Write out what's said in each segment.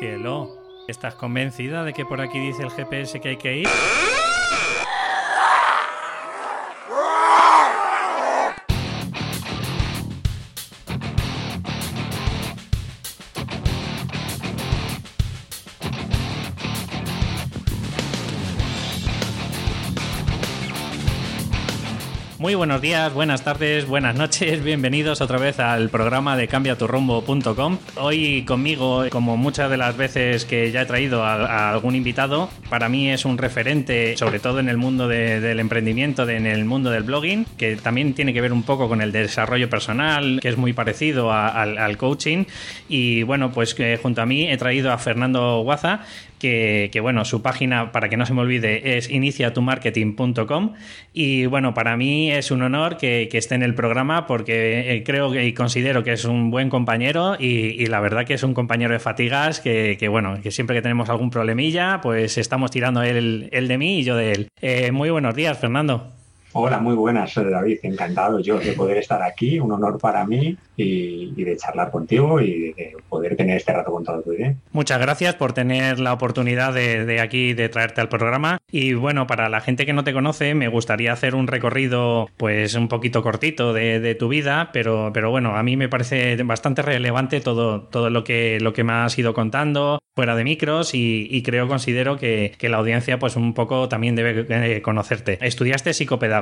Cielo, ¿estás convencida de que por aquí dice el GPS que hay que ir? Muy buenos días, buenas tardes, buenas noches, bienvenidos otra vez al programa de cambiaturrumbo.com. Hoy conmigo, como muchas de las veces que ya he traído a, algún invitado, para mí es un referente, sobre todo en el mundo del emprendimiento, en el mundo del blogging, que también tiene que ver un poco con el desarrollo personal, que es muy parecido al, coaching. Y bueno, pues junto a mí he traído a Fernando Guaza, que, bueno, su página, para que no se me olvide, es iniciatumarketing.com. Y bueno, para mí es un honor que, esté en el programa porque eh, creo y considero que es un buen compañero y, la verdad que es un compañero de fatigas que, bueno, que siempre que tenemos algún problemilla, pues estamos tirando él, de mí y yo de él. Eh, muy buenos días, Fernando. Hola, muy buenas, David. Encantado yo de poder estar aquí. Un honor para mí y, de charlar contigo y de poder tener este rato con todo tu bien. Muchas gracias por tener la oportunidad de, aquí de traerte al programa. Y bueno, para la gente que no te conoce, me gustaría hacer un recorrido, pues un poquito cortito de, tu vida, pero, pero bueno, a mí me parece bastante relevante todo, todo lo que lo que me has ido contando fuera de micros y, creo, considero que, la audiencia, pues un poco también debe eh, conocerte. Estudiaste psicopedagogía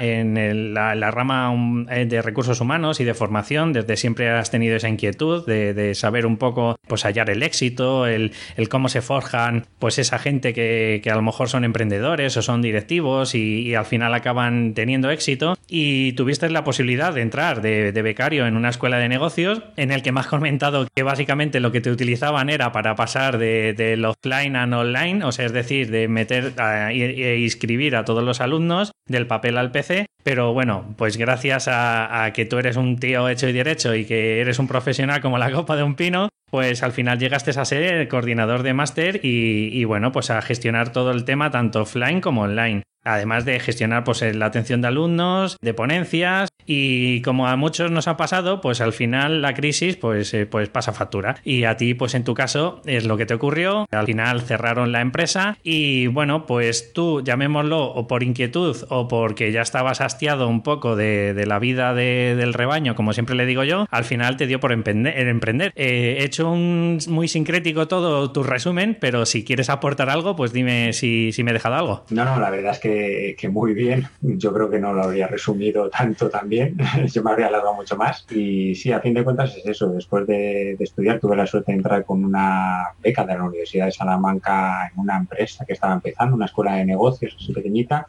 en la, rama eh, de recursos humanos y de formación desde siempre has tenido esa inquietud de, saber un poco, pues hallar el éxito, el, cómo se forjan, pues esa gente que, a lo mejor son emprendedores o son directivos y, al final acaban teniendo éxito. Y tuviste la posibilidad de entrar de, becario en una escuela de negocios en el que me has comentado que básicamente lo que te utilizaban era para pasar de, del offline a online, o sea, es decir, de meter e inscribir a todos los alumnos del papel al PC pero bueno, pues gracias a, que tú eres un tío hecho y derecho y que eres un profesional como la copa de un pino, pues al final llegaste a ser el coordinador de máster y, y, bueno, pues a gestionar todo el tema tanto offline como online. Además de gestionar pues, la atención de alumnos, de ponencias y como a muchos nos ha pasado, pues al final la crisis pues, eh, pues pasa factura. Y a ti pues en tu caso es lo que te ocurrió. Al final cerraron la empresa y bueno pues tú llamémoslo o por inquietud o porque ya estabas hastiado un poco de, la vida del rebaño, como siempre le digo yo, al final te dio por emprender. emprender. Eh, he hecho un muy sincrético todo tu resumen, pero si quieres aportar algo pues dime si me he dejado algo. No, no, la verdad es que que, muy bien. Yo creo que no lo habría resumido tanto también. Yo me habría alargado mucho más. Y sí, a fin de cuentas es eso. Después de, estudiar tuve la suerte de entrar con una beca de la Universidad de Salamanca en una empresa que estaba empezando, una escuela de negocios así pequeñita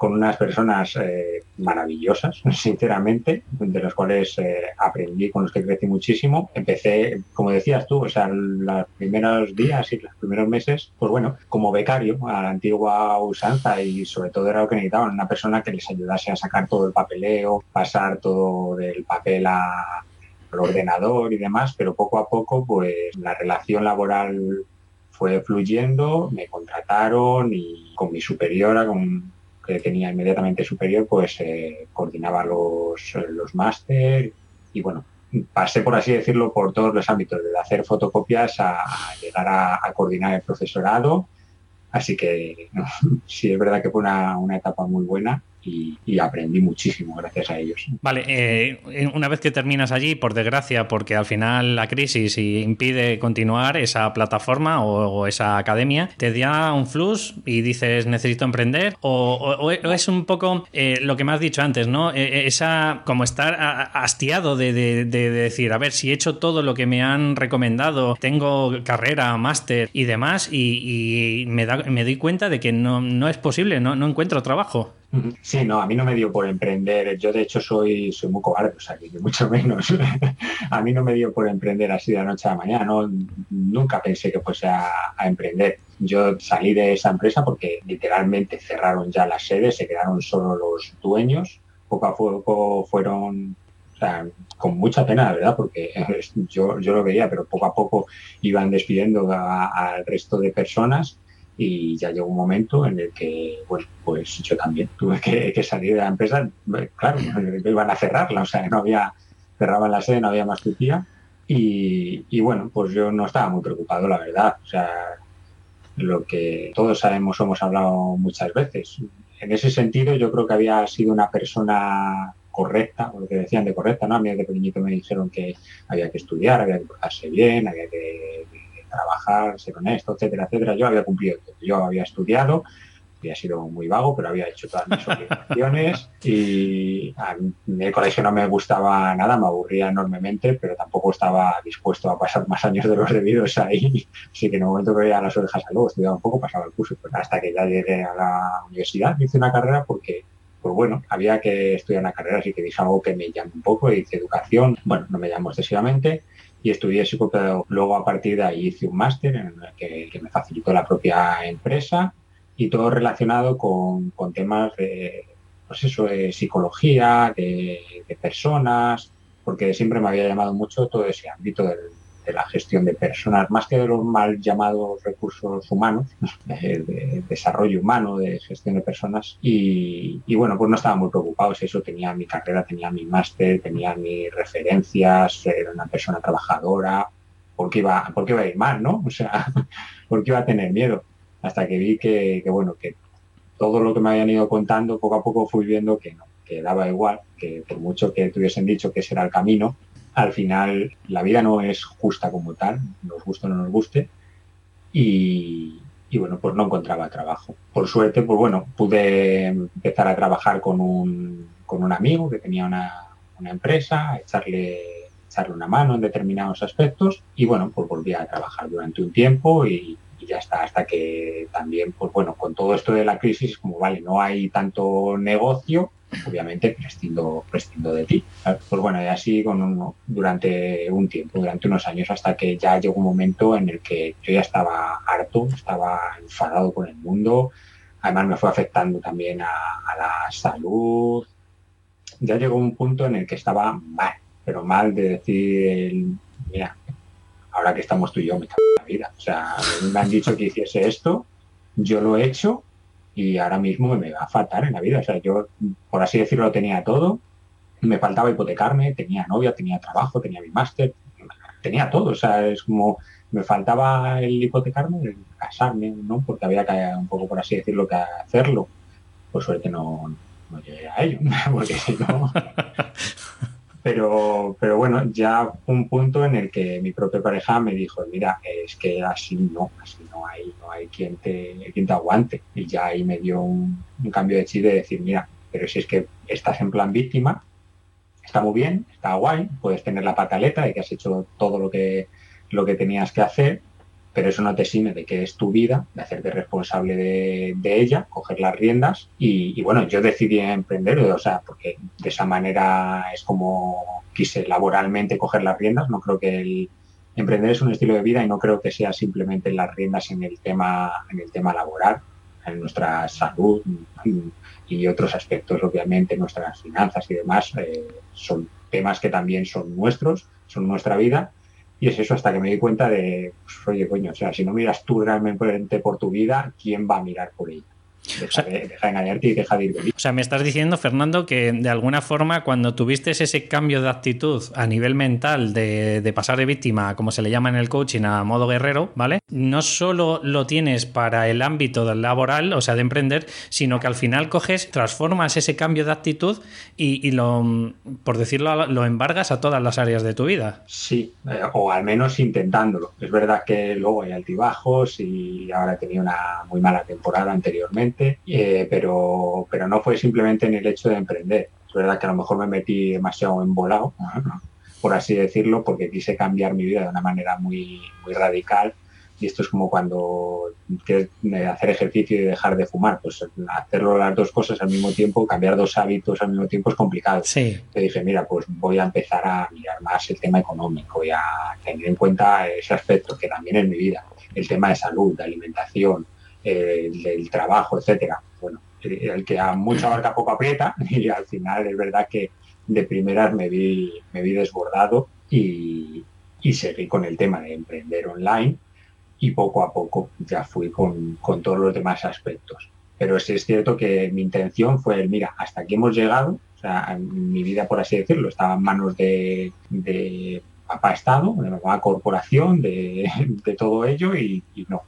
con unas personas eh, maravillosas, sinceramente, de las cuales eh, aprendí, con los que crecí muchísimo. Empecé, como decías tú, o sea, los primeros días y los primeros meses, pues bueno, como becario a la antigua usanza y sobre todo era lo que necesitaban, una persona que les ayudase a sacar todo el papeleo, pasar todo del papel al ordenador y demás, pero poco a poco pues la relación laboral fue fluyendo, me contrataron y con mi superiora, con tenía inmediatamente superior, pues eh, coordinaba los, los máster y bueno, pasé, por así decirlo, por todos los ámbitos, de hacer fotocopias a, llegar a, coordinar el profesorado. Así que sí, es verdad que fue una, una etapa muy buena y, aprendí muchísimo gracias a ellos. Vale, eh, una vez que terminas allí, por desgracia, porque al final la crisis impide continuar esa plataforma o, esa academia, te da un flux y dices necesito emprender o, es un poco eh, lo que me has dicho antes, ¿no? Eh, esa como estar hastiado de, decir, a ver, si he hecho todo lo que me han recomendado, tengo carrera, máster y demás y, me, da, me doy cuenta de que no, no es posible, no encuentro trabajo. Sí, no, a mí no me dio por emprender. Yo, de hecho, soy, soy muy cobarde, o sea, mucho menos. a mí no me dio por emprender así de la noche a la mañana. ¿no? Nunca pensé que fuese a, emprender. Yo salí de esa empresa porque literalmente cerraron ya las sedes, se quedaron solo los dueños. Poco a poco fueron o sea, con mucha pena, verdad, porque yo, yo lo veía, pero poco a poco iban despidiendo al resto de personas y ya llegó un momento en el que, pues yo también tuve que, salir de la empresa, claro, iban a cerrarla, o sea, no había, cerraban la sede, no había más que Y, bueno, pues yo no estaba muy preocupado, la verdad. O sea, lo que todos sabemos hemos hablado muchas veces. En ese sentido, yo creo que había sido una persona correcta, o lo que decían de correcta, ¿no? A mí de pequeñito me dijeron que había que estudiar, había que portarse bien, había que trabajar, ser honesto, etcétera, etcétera. Yo había cumplido Yo había estudiado, había sido muy vago, pero había hecho todas mis obligaciones y mí el colegio no me gustaba nada, me aburría enormemente, pero tampoco estaba dispuesto a pasar más años de los debidos ahí. Así que en el momento que veía las orejas a luego estudiaba un poco, pasaba el curso. Pues hasta que ya llegué a la universidad, hice una carrera porque pues bueno, había que estudiar una carrera, así que dije algo que me llame un poco, hice educación, bueno, no me llamo excesivamente, y estudié psicopedagogía. Luego a partir de ahí hice un máster en el que, me facilitó la propia empresa y todo relacionado con, temas de, pues eso, de psicología, de, de, personas, porque siempre me había llamado mucho todo ese ámbito del, de la gestión de personas, más que de los mal llamados recursos humanos, de, desarrollo humano, de gestión de personas. Y, bueno, pues no estaba muy preocupado, eso tenía mi carrera, tenía mi máster, tenía mis referencias, era una persona trabajadora, porque iba, porque iba a ir mal, ¿no? O sea, porque iba a tener miedo. Hasta que vi que, bueno, que todo lo que me habían ido contando, poco a poco fui viendo que no, que daba igual, que por mucho que tuviesen dicho que ese era el camino, al final la vida no es justa como tal, nos guste o no nos guste, y, bueno, pues no encontraba trabajo. Por suerte, pues bueno, pude empezar a trabajar con un, con un amigo que tenía una, empresa, echarle, echarle una mano en determinados aspectos, y bueno, pues volví a trabajar durante un tiempo y, y ya está, hasta que también, pues bueno, con todo esto de la crisis, como vale, no hay tanto negocio, obviamente prescindo, prescindo de ti. Pues bueno, y así con durante un tiempo, durante unos años, hasta que ya llegó un momento en el que yo ya estaba harto, estaba enfadado con el mundo, además me fue afectando también a, la salud. Ya llegó un punto en el que estaba mal, pero mal de decir, mira, ahora que estamos tú y yo, me cago en la vida. O sea, me han dicho que hiciese esto, yo lo he hecho y ahora mismo me va a faltar en la vida. O sea, yo, por así decirlo, tenía todo, me faltaba hipotecarme, tenía novia, tenía trabajo, tenía mi máster, tenía todo. O sea, es como me faltaba el hipotecarme, el casarme, ¿no? Porque había que, un poco, por así decirlo, que hacerlo. Por suerte no, no llegué a ello, porque si no... Pero, pero bueno, ya un punto en el que mi propia pareja me dijo, mira, es que así no, así no hay, no hay quien te, quien te aguante. Y ya ahí me dio un, cambio de chip de decir, mira, pero si es que estás en plan víctima, está muy bien, está guay, puedes tener la pataleta de que has hecho todo lo que, lo que tenías que hacer, pero eso no te exime de que es tu vida, de hacerte responsable de, ella, coger las riendas y, bueno, yo decidí emprender, o sea, porque de esa manera es como quise laboralmente coger las riendas, no creo que el emprender es un estilo de vida y no creo que sea simplemente las riendas en el tema, en el tema laboral, en nuestra salud y otros aspectos, obviamente, nuestras finanzas y demás, eh, son temas que también son nuestros, son nuestra vida y es eso, hasta que me di cuenta de, pues, oye, coño, o sea, si no miras tú realmente por tu vida, ¿quién va a mirar por ella? Deja, de, engañarte y deja de ir O sea, me estás diciendo, Fernando, que de alguna forma cuando tuviste ese cambio de actitud a nivel mental de, pasar de víctima, como se le llama en el coaching, a modo guerrero, ¿vale? No solo lo tienes para el ámbito laboral, o sea, de emprender, sino que al final coges, transformas ese cambio de actitud y, lo, por decirlo, lo embargas a todas las áreas de tu vida. Sí, eh, o al menos intentándolo. Es verdad que luego hay altibajos y ahora he tenido una muy mala temporada anteriormente eh, pero, pero no fue simplemente en el hecho de emprender. Es verdad que a lo mejor me metí demasiado embolado, por así decirlo, porque quise cambiar mi vida de una manera muy, muy radical. Y esto es como cuando quieres hacer ejercicio y dejar de fumar. Pues hacerlo las dos cosas al mismo tiempo, cambiar dos hábitos al mismo tiempo es complicado. Sí. Te dije, mira, pues voy a empezar a mirar más el tema económico y a tener en cuenta ese aspecto que también es mi vida. El tema de salud, de alimentación, el, trabajo, etcétera. Bueno, el que a mucha abarca poco aprieta y al final es verdad que de primeras me vi, me vi desbordado y, seguí con el tema de emprender online y poco a poco ya fui con, todos los demás aspectos. Pero sí es cierto que mi intención fue, mira, hasta aquí hemos llegado, o sea, mi vida, por así decirlo, estaba en manos de, papá Estado, de mamá corporación, de, todo ello y, no.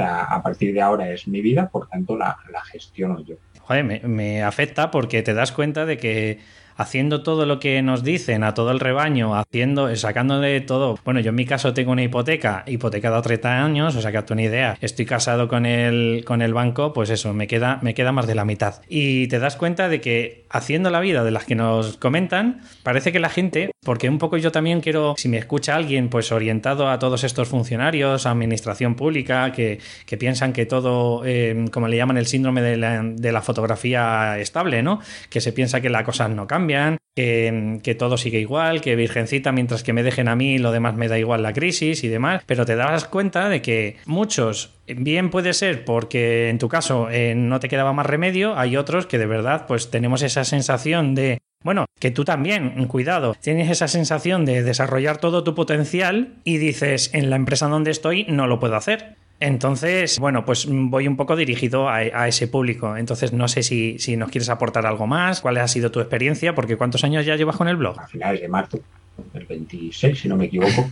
A partir de ahora es mi vida, por tanto la, gestiono yo. Joder, me, me afecta porque te das cuenta de que haciendo todo lo que nos dicen a todo el rebaño, haciendo, sacando de todo. Bueno, yo en mi caso tengo una hipoteca, hipotecada a 30 años, o sea que hazte una idea. Estoy casado con el, con el banco, pues eso, me queda, me queda más de la mitad. Y te das cuenta de que haciendo la vida de las que nos comentan, parece que la gente, porque un poco yo también quiero, si me escucha alguien, pues orientado a todos estos funcionarios, administración pública, que, que piensan que todo, eh, como le llaman el síndrome de la, de la fotografía estable, ¿no? Que se piensa que las cosas no cambian que, todo sigue igual, que Virgencita, mientras que me dejen a mí, lo demás me da igual la crisis y demás, pero te das cuenta de que muchos, bien puede ser porque en tu caso eh, no te quedaba más remedio, hay otros que de verdad pues tenemos esa sensación de bueno, que tú también, cuidado, tienes esa sensación de desarrollar todo tu potencial y dices, en la empresa donde estoy no lo puedo hacer. Entonces, bueno, pues voy un poco dirigido a, ese público. Entonces, no sé si, nos quieres aportar algo más, cuál ha sido tu experiencia, porque ¿cuántos años ya llevas con el blog? A finales de marzo, el 26, si no me equivoco.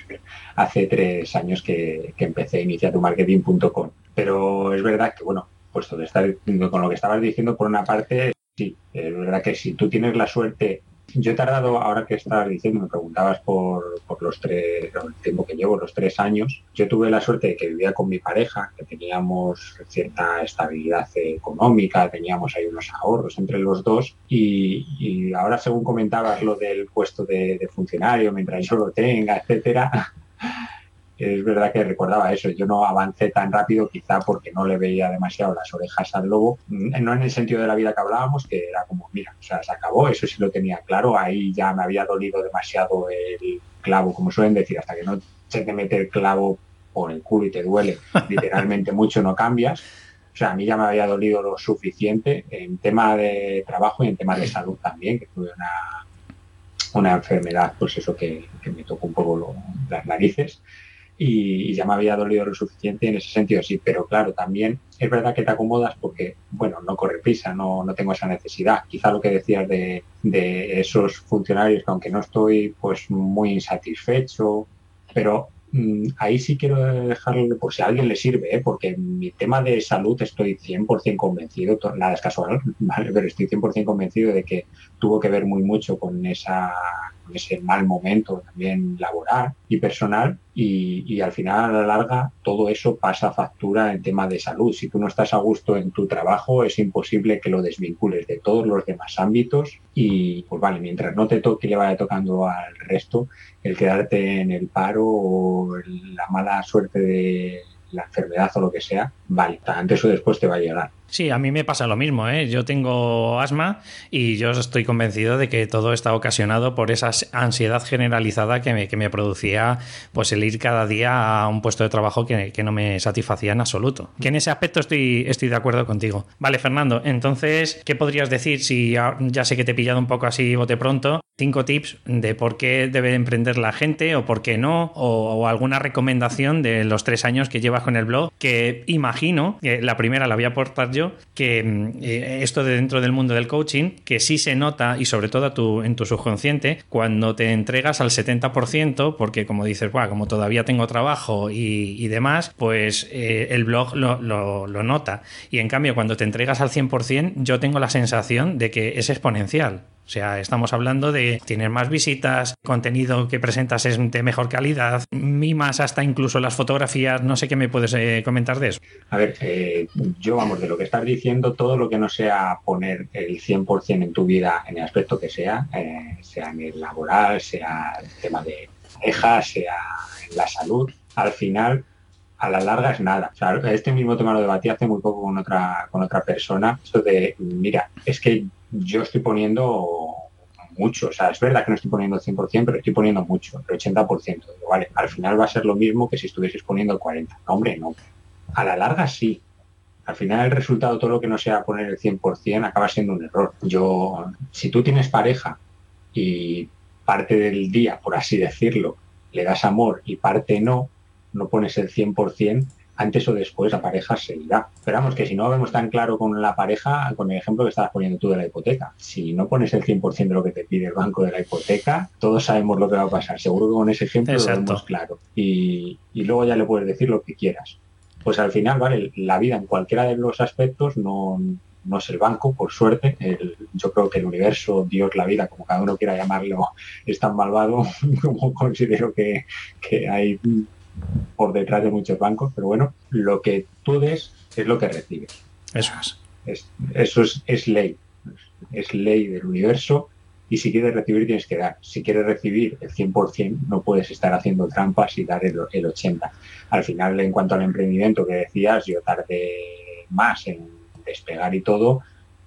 Hace tres años que, que empecé iniciatumarketing.com. Pero es verdad que, bueno, puesto de estar con lo que estabas diciendo, por una parte, sí, es verdad que si tú tienes la suerte yo he tardado, ahora que estabas diciendo, me preguntabas por, los tres, el tiempo que llevo, los tres años. Yo tuve la suerte de que vivía con mi pareja, que teníamos cierta estabilidad económica, teníamos ahí unos ahorros entre los dos. Y, ahora, según comentabas lo del puesto de, de funcionario, mientras yo lo tenga, etcétera, es verdad que recordaba eso, yo no avancé tan rápido quizá porque no le veía demasiado las orejas al lobo, mm, no en el sentido de la vida que hablábamos, que era como, mira, o sea, se acabó, eso sí lo tenía claro, ahí ya me había dolido demasiado el clavo, como suelen decir, hasta que no se te mete el clavo por el culo y te duele, literalmente mucho no cambias. O sea, a mí ya me había dolido lo suficiente en tema de trabajo y en tema de salud también, que tuve una, una enfermedad, pues eso que, me tocó un poco las narices y, ya me había dolido lo suficiente en ese sentido, sí, pero claro, también es verdad que te acomodas porque, bueno, no corre prisa, no, no tengo esa necesidad. Quizá lo que decías de, de esos funcionarios, que aunque no estoy pues muy insatisfecho, pero mm, ahí sí quiero dejarlo por si a alguien le sirve, ¿eh? porque mi tema de salud estoy 100% convencido, nada es casual, pero estoy 100% convencido de que tuvo que ver muy mucho con esa ese mal momento también laboral y personal y, al final a la larga todo eso pasa factura en tema de salud. Si tú no estás a gusto en tu trabajo es imposible que lo desvincules de todos los demás ámbitos y pues vale, mientras no te toque le vaya tocando al resto, el quedarte en el paro o la mala suerte de la enfermedad o lo que sea, vale, antes o después te va a llegar. Sí, a mí me pasa lo mismo. ¿eh? Yo tengo asma y yo estoy convencido de que todo está ocasionado por esa ansiedad generalizada que me, que me producía pues el ir cada día a un puesto de trabajo que, que, no me satisfacía en absoluto. Que en ese aspecto estoy, estoy de acuerdo contigo. Vale, Fernando, entonces, ¿qué podrías decir si ya, sé que te he pillado un poco así bote pronto? Cinco tips de por qué debe emprender la gente o por qué no, o, o alguna recomendación de los tres años que llevas con el blog, que imagino que la primera la voy a aportar que mm, eh, esto de dentro del mundo del coaching, que sí se nota, y sobre todo en tu subconsciente, cuando te entregas al 70%, porque como dices, como todavía tengo trabajo y, demás, pues eh, el blog lo, lo, nota. Y en cambio, cuando te entregas al 100%, yo tengo la sensación de que es exponencial. O sea, estamos hablando de tener más visitas, contenido que presentas es de mejor calidad, mimas hasta incluso las fotografías. No sé qué me puedes eh, comentar de eso. A ver, eh, yo vamos, de lo que estás diciendo, todo lo que no sea poner el 100% en tu vida en el aspecto que sea, eh, sea en el laboral, sea el tema de pareja, sea en la salud, al final a la larga es nada. Este mismo tema lo debatí hace muy poco con otra, con otra persona. Esto de, mira, es que yo estoy poniendo mucho, o sea, es verdad que no estoy poniendo el 100%, pero estoy poniendo mucho, el 80%. vale, al final va a ser lo mismo que si estuvieses poniendo el 40%. No, hombre, no. A la larga sí. Al final el resultado, todo lo que no sea poner el 100%, acaba siendo un error. Yo, si tú tienes pareja y parte del día, por así decirlo, le das amor y parte no, no pones el 100%, antes o después la pareja se irá. Esperamos que si no vemos tan claro con la pareja, con el ejemplo que estabas poniendo tú de la hipoteca, si no pones el 100% de lo que te pide el banco de la hipoteca, todos sabemos lo que va a pasar. Seguro que con ese ejemplo lo vemos claro. Y, y luego ya le puedes decir lo que quieras. Pues al final, ¿vale? La vida en cualquiera de los aspectos no, no es el banco, por suerte. yo creo que el universo, Dios, la vida, como cada uno quiera llamarlo, es tan malvado como considero que, que hay por detrás de muchos bancos, pero bueno, lo que tú des es lo que recibes. Eso es. eso es, es ley, es ley del universo y si quieres recibir tienes que dar. Si quieres recibir el 100% no puedes estar haciendo trampas y dar el, el 80%. Al final, en cuanto al emprendimiento que decías, yo tardé más en despegar y todo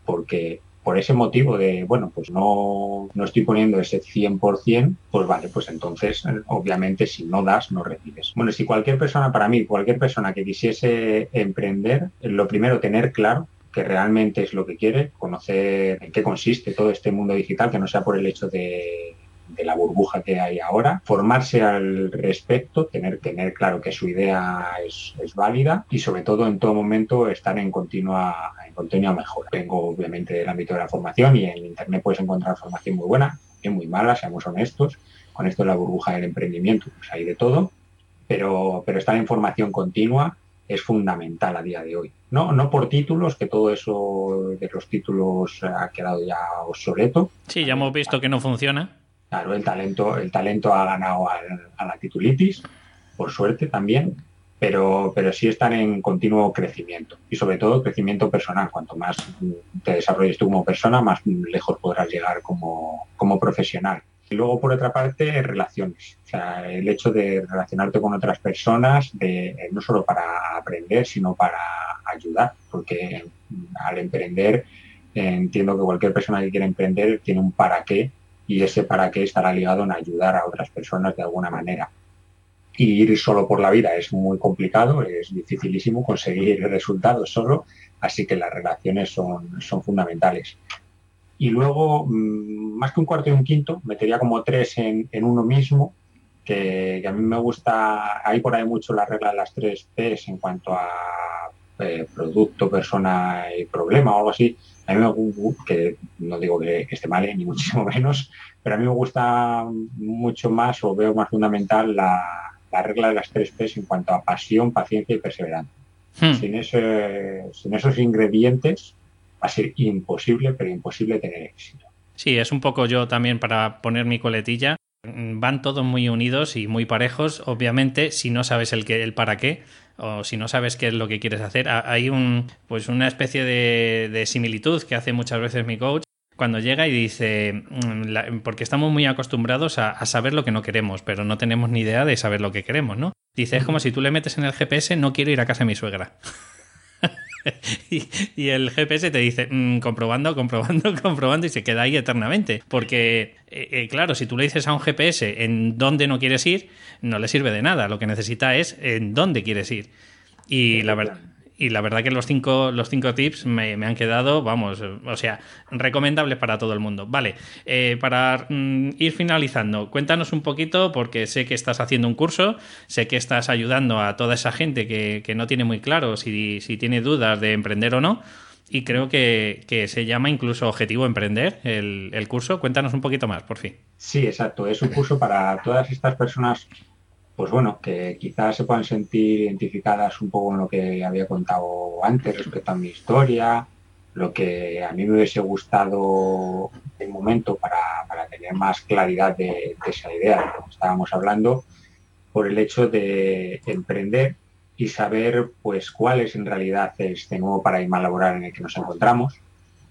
porque por ese motivo de, bueno, pues no, no estoy poniendo ese 100%, pues vale, pues entonces, obviamente, si no das, no recibes. Bueno, si cualquier persona, para mí, cualquier persona que quisiese emprender, lo primero, tener claro que realmente es lo que quiere, conocer en qué consiste todo este mundo digital, que no sea por el hecho de de la burbuja que hay ahora, formarse al respecto, tener, tener claro que su idea es, es válida y sobre todo en todo momento estar en continua, en continua mejora. Tengo obviamente el ámbito de la formación y en Internet puedes encontrar formación muy buena y muy mala, seamos honestos. Con esto de la burbuja del emprendimiento, pues hay de todo, pero, pero estar en formación continua es fundamental a día de hoy. No, no por títulos, que todo eso de los títulos ha quedado ya obsoleto. Sí, ya hemos visto que no funciona. Claro, el talento, el talento ha ganado a la titulitis, por suerte también, pero, pero sí están en continuo crecimiento y sobre todo crecimiento personal. Cuanto más te desarrolles tú como persona, más lejos podrás llegar como, como profesional. Y luego, por otra parte, relaciones. O sea, el hecho de relacionarte con otras personas, de, no solo para aprender, sino para ayudar, porque al emprender, entiendo que cualquier persona que quiera emprender tiene un para qué y ese para qué estará ligado en ayudar a otras personas de alguna manera. Y ir solo por la vida es muy complicado, es dificilísimo conseguir resultados solo, así que las relaciones son, son fundamentales. Y luego, mm, más que un cuarto y un quinto, metería como tres en, uno mismo, que, a mí me gusta, hay por ahí mucho la regla de las tres P's en cuanto a eh, producto, persona y problema o algo así. A mí me gusta, que no digo que, esté mal, eh, ni muchísimo menos, pero a mí me gusta mucho más o veo más fundamental la, regla de las tres P's en cuanto a pasión, paciencia y perseverancia. Hmm. Sin, sin esos ingredientes va a ser imposible, pero imposible tener éxito. Sí, es un poco yo también para poner mi coletilla. Van todos muy unidos y muy parejos. Obviamente, si no sabes el, que, el para qué, o si no sabes qué es lo que quieres hacer, hay un, pues una especie de, similitud que hace muchas veces mi coach cuando llega y dice, mm, porque estamos muy acostumbrados a, saber lo que no queremos, pero no tenemos ni idea de saber lo que queremos, ¿no? Dice, es como si tú le metes en el GPS, no quiero ir a casa de mi suegra. y, el GPS te dice, mm, comprobando, comprobando, comprobando y se queda ahí eternamente. Porque, eh, eh, claro, si tú le dices a un GPS en dónde no quieres ir, no le sirve de nada. Lo que necesita es en dónde quieres ir. Y la verdad y la verdad que los cinco, los cinco tips me, han quedado, vamos, o sea, recomendables para todo el mundo. Vale, eh, para mm, ir finalizando, cuéntanos un poquito, porque sé que estás haciendo un curso, sé que estás ayudando a toda esa gente que, no tiene muy claro si, si, tiene dudas de emprender o no. Y creo que, se llama incluso Objetivo Emprender el, el curso. Cuéntanos un poquito más, por fin. Sí, exacto. Es un curso para todas estas personas pues bueno, que quizás se puedan sentir identificadas un poco en lo que había contado antes respecto a mi historia, lo que a mí me hubiese gustado en momento para, tener más claridad de, esa idea que estábamos hablando, por el hecho de emprender y saber pues cuál es en realidad este nuevo paradigma laboral en el que nos encontramos,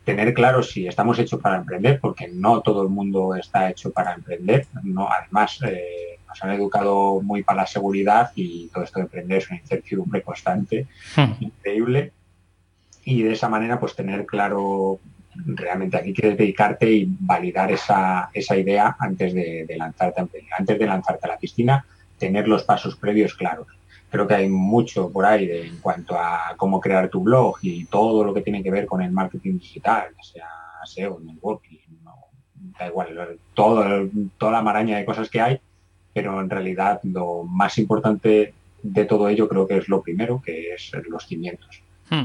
tener claro si estamos hechos para emprender, porque no todo el mundo está hecho para emprender, no, además eh, nos han educado muy para la seguridad y todo esto de emprender es una incertidumbre constante, hmm. increíble. Y de esa manera, pues tener claro realmente a qué quieres dedicarte y validar esa, esa idea antes de, lanzarte a Antes de lanzarte a la piscina, tener los pasos previos claros. Creo que hay mucho por ahí de, en cuanto a cómo crear tu blog y todo lo que tiene que ver con el marketing digital, ya sea SEO, networking, da igual, todo, toda la maraña de cosas que hay, pero en realidad lo más importante de todo ello creo que es lo primero, que es los cimientos. Hmm.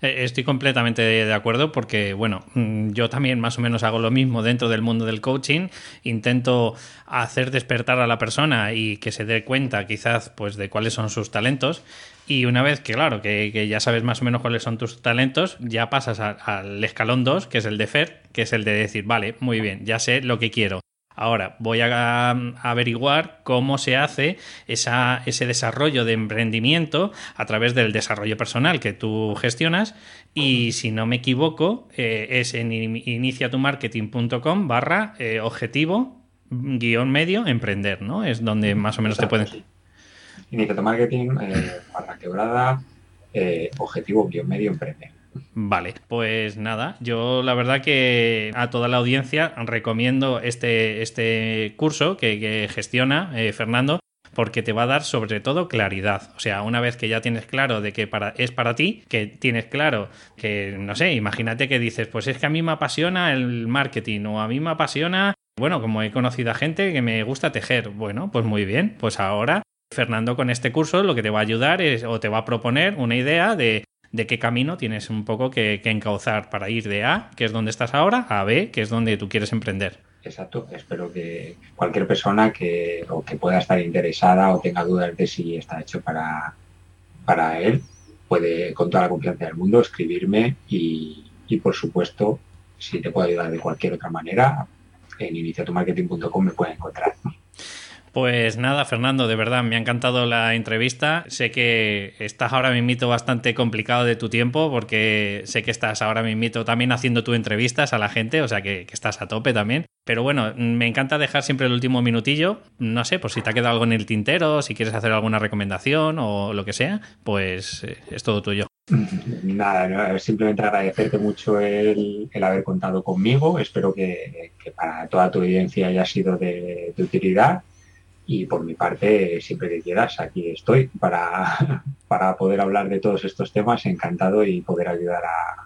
Eh, estoy completamente de acuerdo porque, bueno, mm, yo también más o menos hago lo mismo dentro del mundo del coaching. Intento hacer despertar a la persona y que se dé cuenta quizás pues de cuáles son sus talentos. Y una vez que, claro, que, ya sabes más o menos cuáles son tus talentos, ya pasas al escalón 2, que es el de FER, que es el de decir, vale, muy bien, ya sé lo que quiero. Ahora voy a, averiguar cómo se hace ese desarrollo de emprendimiento a través del desarrollo personal que tú gestionas y si no me equivoco eh, es en iniciatumarketing.com barra eh, objetivo guion medio emprender, ¿no? Es donde más o menos te pueden... Iniciatumarketing eh, barra quebrada objetivo guion medio emprender. Vale, pues nada, yo la verdad que a toda la audiencia recomiendo este, este curso que, gestiona eh, Fernando porque te va a dar sobre todo claridad. O sea, una vez que ya tienes claro de que para, es para ti, que tienes claro que, no sé, imagínate que dices, pues es que a mí me apasiona el marketing o a mí me apasiona, bueno, como he conocido a gente que me gusta tejer. Bueno, pues muy bien, pues ahora Fernando con este curso lo que te va a ayudar es o te va a proponer una idea de de qué camino tienes un poco que, encauzar para ir de A, que es donde estás ahora, a B, que es donde tú quieres emprender. Exacto, espero que cualquier persona que, o que pueda estar interesada o tenga dudas de si está hecho para, para él, puede con toda la confianza del mundo escribirme y, y por supuesto, si te puedo ayudar de cualquier otra manera, en iniciatumarketing.com me pueden encontrar. Pues nada, Fernando, de verdad me ha encantado la entrevista. Sé que estás ahora mismo bastante complicado de tu tiempo porque sé que estás ahora mismo también haciendo tu entrevistas a la gente, o sea que, estás a tope también. Pero bueno, me encanta dejar siempre el último minutillo. No sé, por si te ha quedado algo en el tintero, si quieres hacer alguna recomendación o lo que sea, pues eh, es todo tuyo. Nada, simplemente agradecerte mucho el, haber contado conmigo. Espero que, para toda tu audiencia haya sido de utilidad y por mi parte, siempre que quieras, aquí estoy para, para poder hablar de todos estos temas, encantado y poder ayudar a,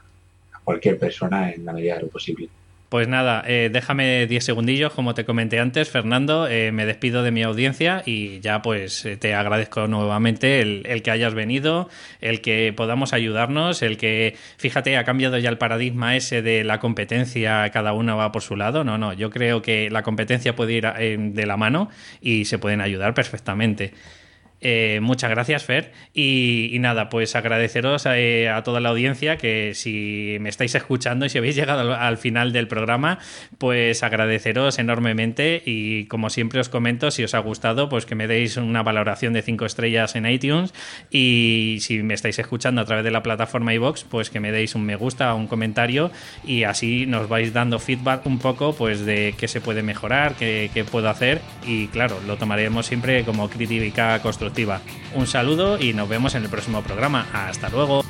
a cualquier persona en la medida de lo posible. Pues nada, eh, déjame 10 segundillos, como te comenté antes, Fernando, eh, me despido de mi audiencia y ya pues eh, te agradezco nuevamente el, que hayas venido, el que podamos ayudarnos, el que, fíjate, ha cambiado ya el paradigma ese de la competencia, cada uno va por su lado, no, no, yo creo que la competencia puede ir de la mano y se pueden ayudar perfectamente. Eh, muchas gracias, Fer. Y, nada, pues agradeceros eh, a, toda la audiencia que si me estáis escuchando y si habéis llegado al, final del programa, pues agradeceros enormemente. Y como siempre os comento, si os ha gustado, pues que me deis una valoración de 5 estrellas en iTunes. Y si me estáis escuchando a través de la plataforma iBox, pues que me deis un me gusta, un comentario. Y así nos vais dando feedback un poco, pues de qué se puede mejorar, qué, qué puedo hacer. Y claro, lo tomaremos siempre como crítica constructiva un saludo y nos vemos en el próximo programa. Hasta luego.